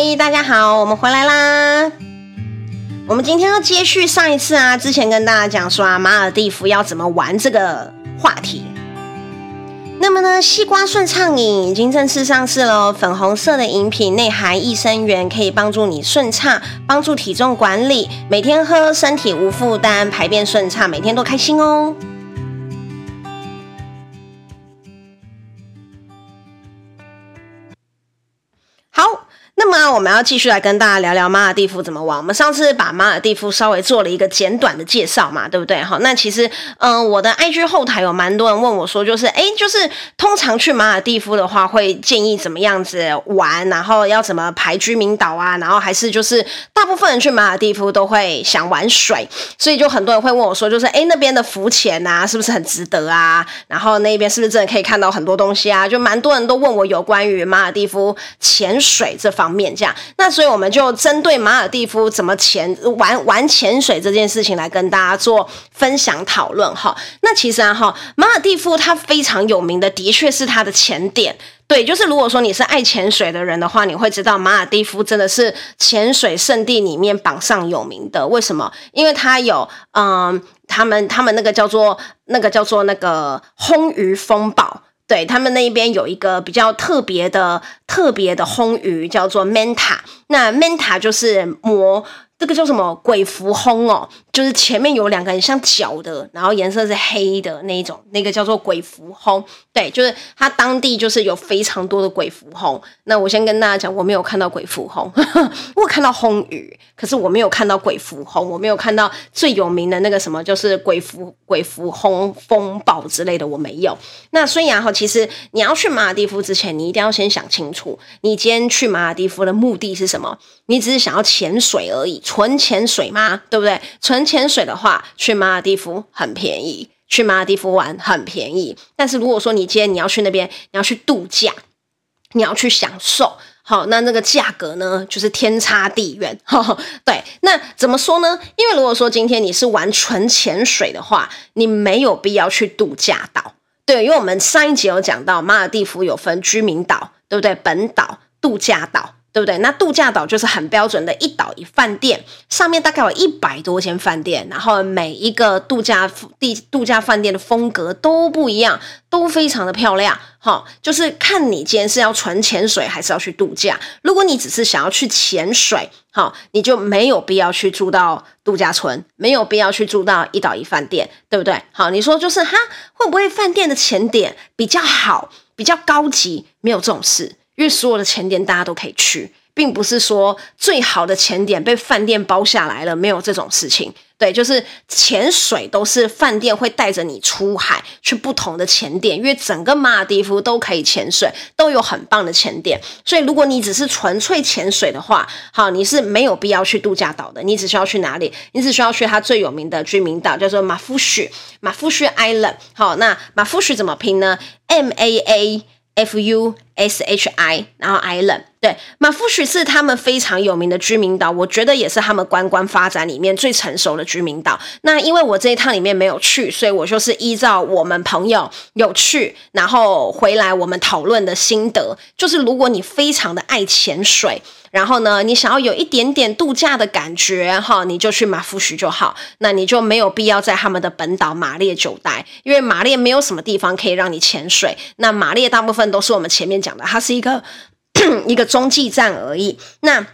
嗨，大家好，我们回来啦。我们今天要接续上一次啊，之前跟大家讲说啊，马尔地夫要怎么玩这个话题。那么呢，西瓜顺畅饮已经正式上市了，粉红色的饮品内含益生元，可以帮助你顺畅，帮助体重管理，每天喝身体无负担，排便顺畅，每天都开心哦。那我们要继续来跟大家聊聊马尔地夫怎么玩。我们上次把马尔地夫稍微做了一个简短的介绍嘛，对不对？好，那其实，嗯、我的 IG 后台有蛮多人问我说，就是，哎，就是通常去马尔地夫的话，会建议怎么样子玩，然后要怎么排居民岛啊，然后还是就是大部分人去马尔地夫都会想玩水，所以就很多人会问我说，就是，哎，那边的浮潜啊，是不是很值得啊？然后那边是不是真的可以看到很多东西啊？就蛮多人都问我有关于马尔地夫潜水这方面。面这样，那所以我们就针对马尔地夫怎么潜玩玩潜水这件事情来跟大家做分享讨论哈。那其实啊哈，马尔地夫它非常有名的，的确是它的潜点。对，就是如果说你是爱潜水的人的话，你会知道马尔地夫真的是潜水圣地里面榜上有名的。为什么？因为它有嗯，他们他们那个叫做那个叫做那个魟鱼风暴。对，他们那边有一个比较特别的、特别的烘鱼，叫做 Manta。那 Manta 就是魔。这个叫什么鬼蝠轰哦，就是前面有两个很像脚的，然后颜色是黑的那一种，那个叫做鬼蝠轰。对，就是它当地就是有非常多的鬼蝠轰。那我先跟大家讲，我没有看到鬼蝠轰，我看到轰鱼，可是我没有看到鬼蝠轰，我没有看到最有名的那个什么，就是鬼蝠鬼蝠轰风暴之类的，我没有。那所以啊，哈，其实你要去马尔地夫之前，你一定要先想清楚，你今天去马尔地夫的目的是什么？你只是想要潜水而已。纯潜水吗？对不对？纯潜水的话，去马尔地夫很便宜，去马尔地夫玩很便宜。但是如果说你今天你要去那边，你要去度假，你要去享受，好，那那个价格呢，就是天差地远。对，那怎么说呢？因为如果说今天你是玩纯潜水的话，你没有必要去度假岛。对，因为我们上一集有讲到，马尔地夫有分居民岛，对不对？本岛、度假岛。对不对？那度假岛就是很标准的一岛一饭店，上面大概有一百多间饭店，然后每一个度假地度假饭店的风格都不一样，都非常的漂亮。哈，就是看你今天是要纯潜水还是要去度假。如果你只是想要去潜水，哈，你就没有必要去住到度假村，没有必要去住到一岛一饭店，对不对？好，你说就是哈，会不会饭店的潜点比较好，比较高级？没有这种事。因为所有的潜点大家都可以去，并不是说最好的潜点被饭店包下来了，没有这种事情。对，就是潜水都是饭店会带着你出海去不同的潜点，因为整个马尔地夫都可以潜水，都有很棒的潜点。所以如果你只是纯粹潜水的话，好，你是没有必要去度假岛的，你只需要去哪里？你只需要去它最有名的居民岛，叫做马夫许，马夫许 Island。好，那马夫许怎么拼呢？M A A。F U S H I，然后 Island，对，马夫许是他们非常有名的居民岛，我觉得也是他们观光发展里面最成熟的居民岛。那因为我这一趟里面没有去，所以我就是依照我们朋友有去，然后回来我们讨论的心得，就是如果你非常的爱潜水。然后呢，你想要有一点点度假的感觉哈，你就去马夫许就好。那你就没有必要在他们的本岛马列久待，因为马列没有什么地方可以让你潜水。那马列大部分都是我们前面讲的，它是一个 一个中继站而已。那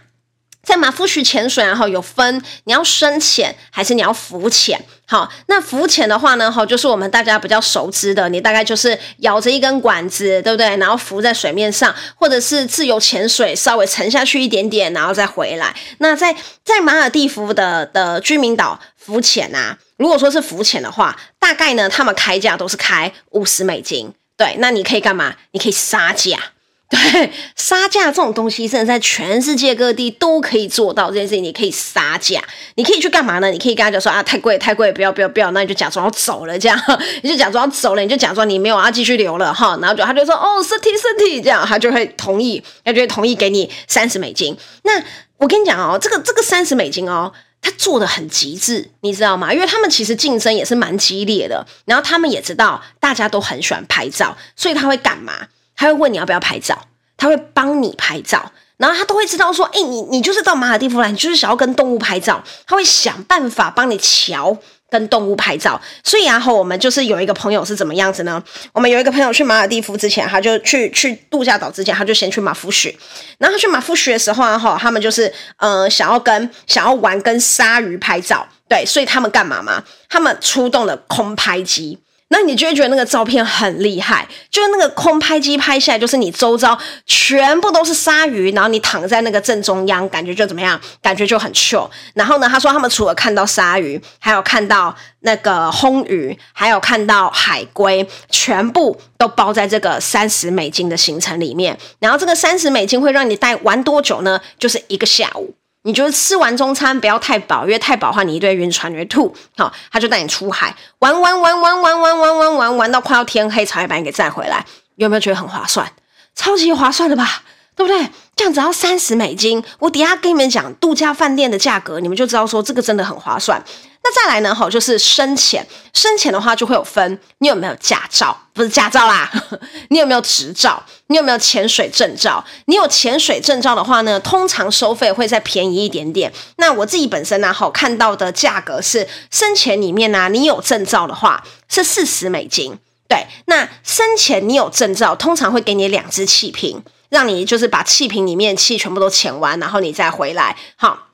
在马夫许潜水，然后有分你要深潜还是你要浮潜。好，那浮潜的话呢，哈，就是我们大家比较熟知的，你大概就是咬着一根管子，对不对？然后浮在水面上，或者是自由潜水，稍微沉下去一点点，然后再回来。那在在马尔地夫的的居民岛浮潜啊，如果说是浮潜的话，大概呢，他们开价都是开五十美金。对，那你可以干嘛？你可以杀价。对，杀价这种东西，甚至在全世界各地都可以做到这件事情。你可以杀价，你可以去干嘛呢？你可以跟他讲说啊，太贵，太贵，不要，不要，不要，那你就假装要走了，这样，你就假装要走了，你就假装你没有要继续留了哈，然后就他就说哦，身体，身体，这样他就会同意，他就会同意给你三十美金。那我跟你讲哦，这个这个三十美金哦，他做的很极致，你知道吗？因为他们其实竞争也是蛮激烈的，然后他们也知道大家都很喜欢拍照，所以他会干嘛？他会问你要不要拍照，他会帮你拍照。然后他都会知道说，哎，你你就是到马尔地夫来，你就是想要跟动物拍照，他会想办法帮你乔跟动物拍照。所以然后我们就是有一个朋友是怎么样子呢？我们有一个朋友去马尔地夫之前，他就去去度假岛之前，他就先去马夫许。然后他去马夫许的时候，然后他们就是呃想要跟想要玩跟鲨鱼拍照，对，所以他们干嘛嘛？他们出动了空拍机。那你就会觉得那个照片很厉害，就是那个空拍机拍下来，就是你周遭全部都是鲨鱼，然后你躺在那个正中央，感觉就怎么样？感觉就很 chill。然后呢，他说他们除了看到鲨鱼，还有看到那个魟鱼，还有看到海龟，全部都包在这个三十美金的行程里面。然后这个三十美金会让你带玩多久呢？就是一个下午。你觉得吃完中餐不要太饱，因为太饱的话你一堆晕船，你会吐。好，他就带你出海玩玩玩玩玩玩玩玩玩玩到快要天黑才会把你给载回来。有没有觉得很划算？超级划算的吧？对不对？这样只要三十美金，我等下跟你们讲度假饭店的价格，你们就知道说这个真的很划算。那再来呢？哈，就是深潜。深潜的话就会有分，你有没有驾照？不是驾照啦，你有没有执照？你有没有潜水证照？你有潜水证照的话呢，通常收费会再便宜一点点。那我自己本身呢，哈，看到的价格是深潜里面呢，你有证照的话是四十美金。对，那深潜你有证照，通常会给你两支气瓶。让你就是把气瓶里面气全部都潜完，然后你再回来。好，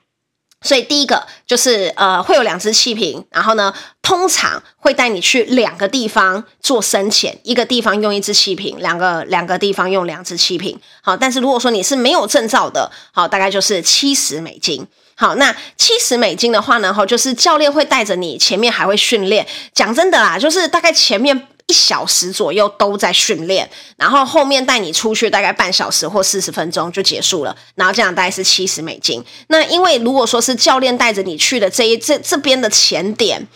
所以第一个就是呃会有两只气瓶，然后呢通常会带你去两个地方做深潜，一个地方用一只气瓶，两个两个地方用两只气瓶。好，但是如果说你是没有证照的，好，大概就是七十美金。好，那七十美金的话呢，哈，就是教练会带着你，前面还会训练。讲真的啦，就是大概前面。一小时左右都在训练，然后后面带你出去大概半小时或四十分钟就结束了，然后这样大概是七十美金。那因为如果说是教练带着你去的这一这这边的前点，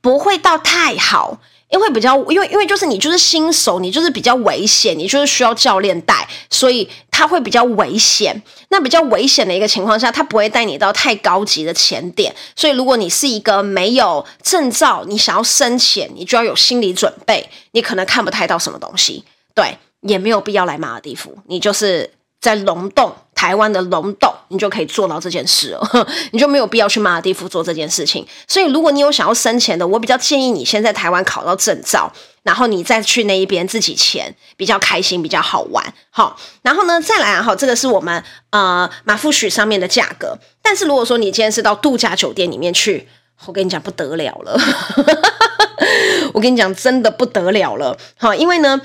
不会到太好。因为比较，因为因为就是你就是新手，你就是比较危险，你就是需要教练带，所以他会比较危险。那比较危险的一个情况下，他不会带你到太高级的潜点。所以如果你是一个没有证照，你想要深潜，你就要有心理准备，你可能看不太到什么东西。对，也没有必要来马尔地夫，你就是。在龙洞，台湾的龙洞，你就可以做到这件事了，你就没有必要去马尔地夫做这件事情。所以，如果你有想要深潜的，我比较建议你先在台湾考到证照，然后你再去那一边自己潜，比较开心，比较好玩。好，然后呢，再来啊，哈，这个是我们呃马夫许上面的价格。但是如果说你今天是到度假酒店里面去，我跟你讲不得了了，我跟你讲真的不得了了。好，因为呢。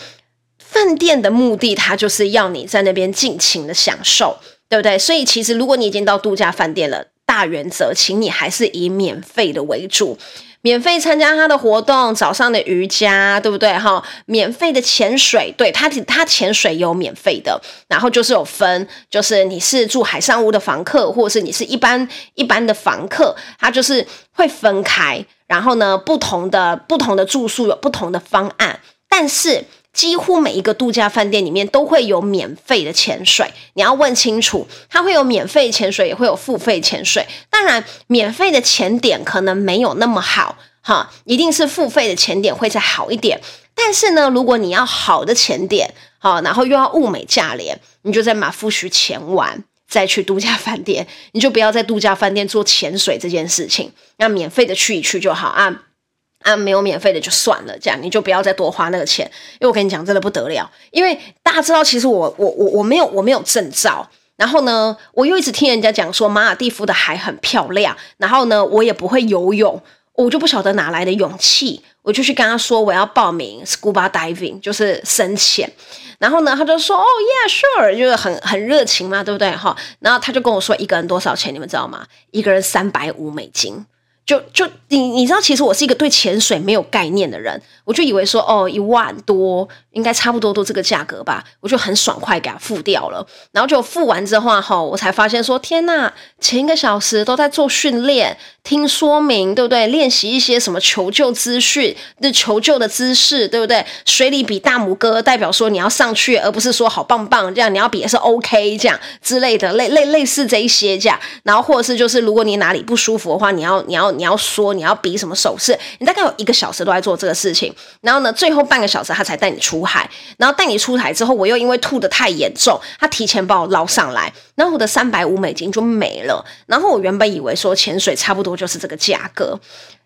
饭店的目的，它就是要你在那边尽情的享受，对不对？所以其实如果你已经到度假饭店了，大原则，请你还是以免费的为主，免费参加他的活动，早上的瑜伽，对不对？哈，免费的潜水，对，他他潜水有免费的，然后就是有分，就是你是住海上屋的房客，或者是你是一般一般的房客，他就是会分开，然后呢，不同的不同的住宿有不同的方案，但是。几乎每一个度假饭店里面都会有免费的潜水，你要问清楚，它会有免费潜水，也会有付费潜水。当然，免费的潜点可能没有那么好，哈，一定是付费的潜点会再好一点。但是呢，如果你要好的潜点，好，然后又要物美价廉，你就在马夫许潜完再去度假饭店，你就不要在度假饭店做潜水这件事情，那免费的去一去就好啊。啊，没有免费的就算了，这样你就不要再多花那个钱，因为我跟你讲，真的不得了。因为大家知道，其实我我我我没有我没有证照，然后呢，我又一直听人家讲说马尔地夫的海很漂亮，然后呢，我也不会游泳，我就不晓得哪来的勇气，我就去跟他说我要报名 scuba diving，就是深潜，然后呢，他就说哦，yeah sure，就是很很热情嘛，对不对哈？然后他就跟我说一个人多少钱，你们知道吗？一个人三百五美金。就就你你知道，其实我是一个对潜水没有概念的人，我就以为说哦，一万多应该差不多都这个价格吧，我就很爽快给他付掉了。然后就付完之后哈，我才发现说天呐，前一个小时都在做训练、听说明，对不对？练习一些什么求救资讯、那求救的姿势，对不对？水里比大拇哥代表说你要上去，而不是说好棒棒这样，你要比的是 OK 这样之类的，类类类似这一些这样。然后或者是就是如果你哪里不舒服的话，你要你要。你要说你要比什么手势，你大概有一个小时都在做这个事情。然后呢，最后半个小时他才带你出海。然后带你出海之后，我又因为吐得太严重，他提前把我捞上来，然后我的三百五美金就没了。然后我原本以为说潜水差不多就是这个价格，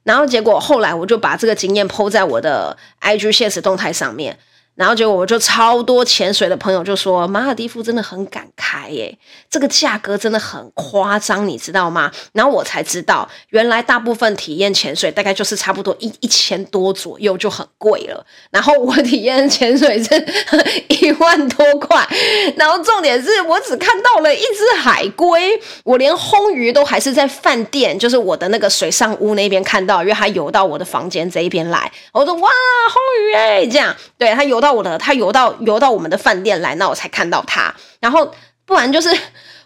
然后结果后来我就把这个经验 po 在我的 IG 限时动态上面。然后结果我就超多潜水的朋友就说，马尔地夫真的很敢开耶，这个价格真的很夸张，你知道吗？然后我才知道，原来大部分体验潜水大概就是差不多一一千多左右就很贵了。然后我体验潜水是一万多块，然后重点是我只看到了一只海龟，我连魟鱼都还是在饭店，就是我的那个水上屋那边看到，因为它游到我的房间这一边来，我说哇，魟鱼哎，这样，对，它游到。到了，他游到游到我们的饭店来，那我才看到他。然后不然就是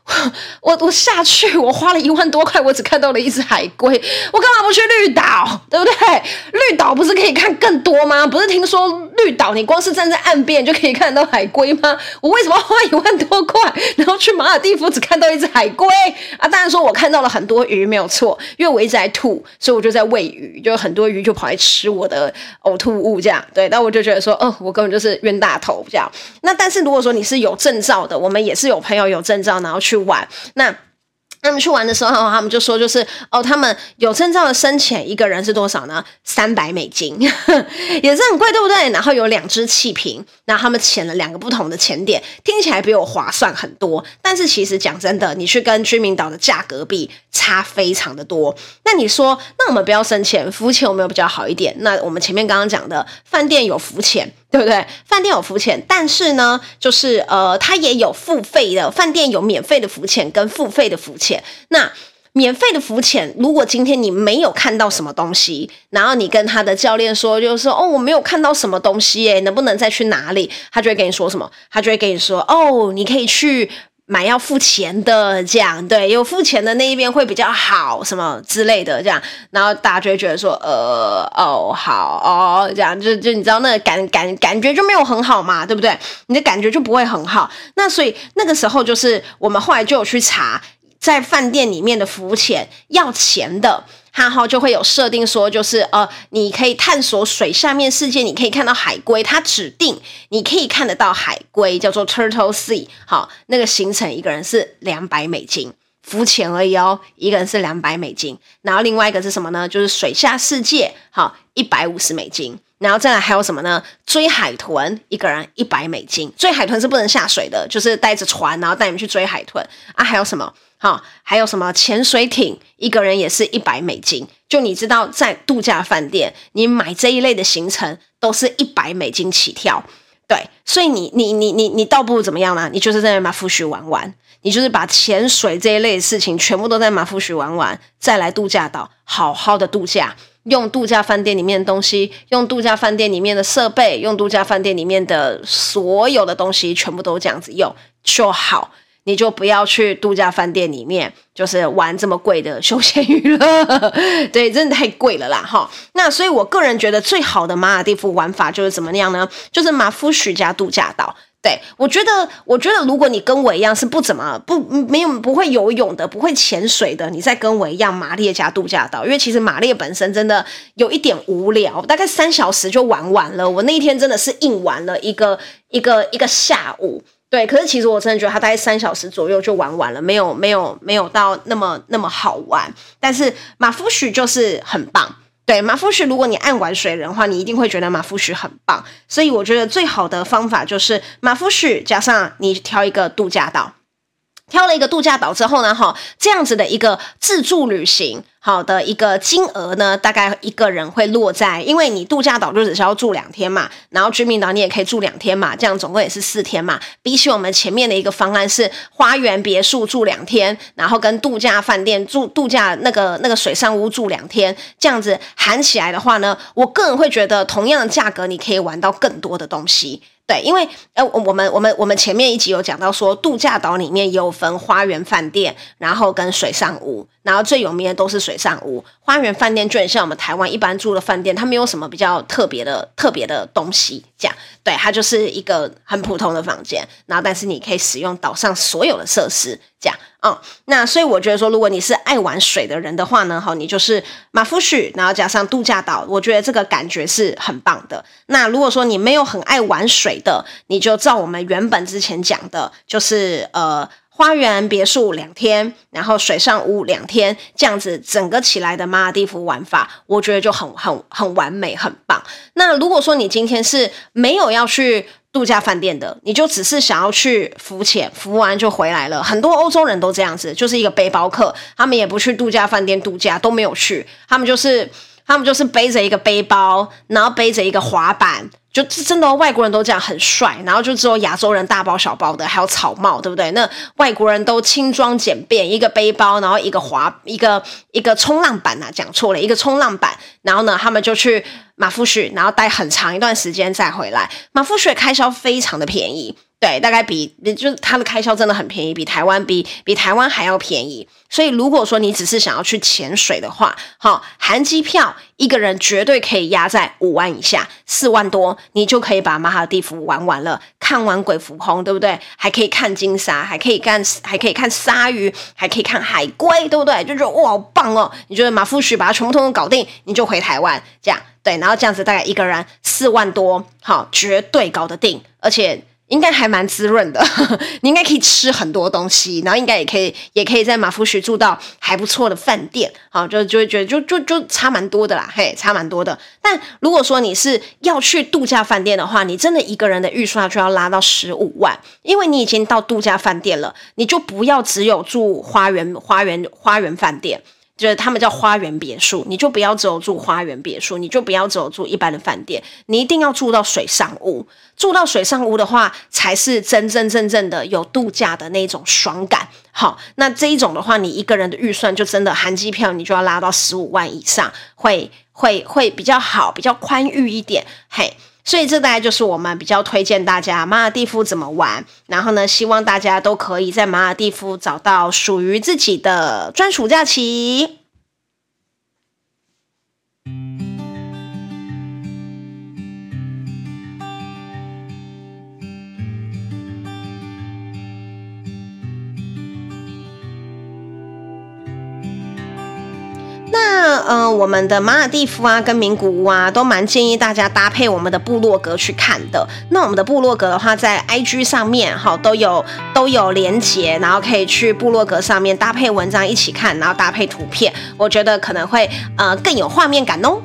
我我下去，我花了一万多块，我只看到了一只海龟。我干嘛不去绿岛？对不对？绿岛不是可以看更多吗？不是听说绿岛你光是站在岸边就可以看到海龟吗？我为什么花一万多块，然后去马尔地夫只看到一只海龟啊？当然说我看到了很多鱼，没有错，因为我一直在吐，所以我就在喂鱼，就很多鱼就跑来吃我的呕吐物，这样对。那我就觉得说，哦，我根本就是冤大头这样。那但是如果说你是有证照的，我们也是有朋友有证照，然后去去玩那。他们去玩的时候，他们就说，就是哦，他们有证照的深潜，一个人是多少呢？三百美金，也是很贵，对不对？然后有两只气瓶，然后他们潜了两个不同的潜点，听起来比我划算很多。但是其实讲真的，你去跟居民岛的价格比，差非常的多。那你说，那我们不要深潜，浮潜有没有比较好一点？那我们前面刚刚讲的饭店有浮潜。对不对？饭店有浮潜，但是呢，就是呃，它也有付费的。饭店有免费的浮潜跟付费的浮潜。那免费的浮潜，如果今天你没有看到什么东西，然后你跟他的教练说，就是说哦，我没有看到什么东西，耶，能不能再去哪里？他就会跟你说什么？他就会跟你说，哦，你可以去。买要付钱的，这样对，有付钱的那一边会比较好，什么之类的，这样，然后大家就会觉得说，呃，哦，好哦，这样就就你知道那个感感感觉就没有很好嘛，对不对？你的感觉就不会很好。那所以那个时候就是我们后来就有去查，在饭店里面的浮潜要钱的。它哈就会有设定说，就是呃，你可以探索水下面世界，你可以看到海龟，它指定你可以看得到海龟，叫做 Turtle Sea。好，那个行程一个人是两百美金，浮潜而已哦，一个人是两百美金。然后另外一个是什么呢？就是水下世界，好，一百五十美金。然后再来还有什么呢？追海豚，一个人一百美金。追海豚是不能下水的，就是带着船，然后带你们去追海豚啊。还有什么？好，还有什么潜水艇，一个人也是一百美金。就你知道，在度假饭店，你买这一类的行程都是一百美金起跳。对，所以你你你你你倒不如怎么样呢？你就是在马夫许玩玩，你就是把潜水这一类的事情全部都在马夫许玩玩，再来度假岛好好的度假，用度假饭店里面的东西，用度假饭店里面的设备，用度假饭店里面的所有的东西，全部都这样子用就好。你就不要去度假饭店里面，就是玩这么贵的休闲娱乐，对，真的太贵了啦，哈。那所以我个人觉得最好的马尔地夫玩法就是怎么样呢？就是马夫许加度假岛。对，我觉得，我觉得如果你跟我一样是不怎么不没有不会游泳的，不会潜水的，你再跟我一样马列加度假岛，因为其实马列本身真的有一点无聊，大概三小时就玩完了。我那一天真的是硬玩了一个一个一个下午。对，可是其实我真的觉得它大概三小时左右就玩完了，没有没有没有到那么那么好玩。但是马夫许就是很棒，对，马夫许，如果你爱玩水人的话，你一定会觉得马夫许很棒。所以我觉得最好的方法就是马夫许加上你挑一个度假岛。挑了一个度假岛之后呢，哈，这样子的一个自助旅行，好的一个金额呢，大概一个人会落在，因为你度假岛就只需要住两天嘛，然后居民岛你也可以住两天嘛，这样总共也是四天嘛。比起我们前面的一个方案是花园别墅住两天，然后跟度假饭店住度假那个那个水上屋住两天，这样子含起来的话呢，我个人会觉得同样的价格你可以玩到更多的东西。对，因为呃，我们我们我们前面一集有讲到说，度假岛里面有分花园饭店，然后跟水上屋，然后最有名的都是水上屋。花园饭店就很像我们台湾一般住的饭店，它没有什么比较特别的特别的东西，这样，对，它就是一个很普通的房间，然后但是你可以使用岛上所有的设施，这样嗯，那所以我觉得说，如果你是爱玩水的人的话呢，哈，你就是马夫许，然后加上度假岛，我觉得这个感觉是很棒的。那如果说你没有很爱玩水的，你就照我们原本之前讲的，就是呃，花园别墅两天，然后水上屋两天，这样子整个起来的马尔地夫玩法，我觉得就很很很完美，很棒。那如果说你今天是没有要去。度假饭店的，你就只是想要去浮潜，浮完就回来了。很多欧洲人都这样子，就是一个背包客，他们也不去度假饭店度假，都没有去，他们就是他们就是背着一个背包，然后背着一个滑板。就真的外国人都这样很帅，然后就只有亚洲人大包小包的，还有草帽，对不对？那外国人都轻装简便，一个背包，然后一个滑，一个一个冲浪板啊，讲错了，一个冲浪板。然后呢，他们就去马夫许，然后待很长一段时间再回来。马夫许开销非常的便宜。对，大概比就是它的开销真的很便宜，比台湾比比台湾还要便宜。所以如果说你只是想要去潜水的话，好，含机票一个人绝对可以压在五万以下，四万多你就可以把马尔地夫玩完了，看完鬼浮空，对不对？还可以看金沙，还可以看还可以看鲨鱼，还可以看海龟，对不对？就觉得哇，好棒哦！你觉得马夫许把它全部通通搞定，你就回台湾，这样对，然后这样子大概一个人四万多，好，绝对搞得定，而且。应该还蛮滋润的，你应该可以吃很多东西，然后应该也可以，也可以在马夫许住到还不错的饭店，好，就就会觉得就就就差蛮多的啦，嘿，差蛮多的。但如果说你是要去度假饭店的话，你真的一个人的预算就要拉到十五万，因为你已经到度假饭店了，你就不要只有住花园花园花园饭店。就是他们叫花园别墅，你就不要只有住花园别墅，你就不要只有住一般的饭店，你一定要住到水上屋。住到水上屋的话，才是真真正正的有度假的那种爽感。好，那这一种的话，你一个人的预算就真的含机票，你就要拉到十五万以上，会会会比较好，比较宽裕一点。嘿，所以这大概就是我们比较推荐大家马尔地夫怎么玩。然后呢，希望大家都可以在马尔地夫找到属于自己的专属假期。嗯、呃，我们的马尔蒂夫啊，跟名古屋啊，都蛮建议大家搭配我们的部落格去看的。那我们的部落格的话，在 IG 上面哈都有都有连结，然后可以去部落格上面搭配文章一起看，然后搭配图片，我觉得可能会呃更有画面感哦。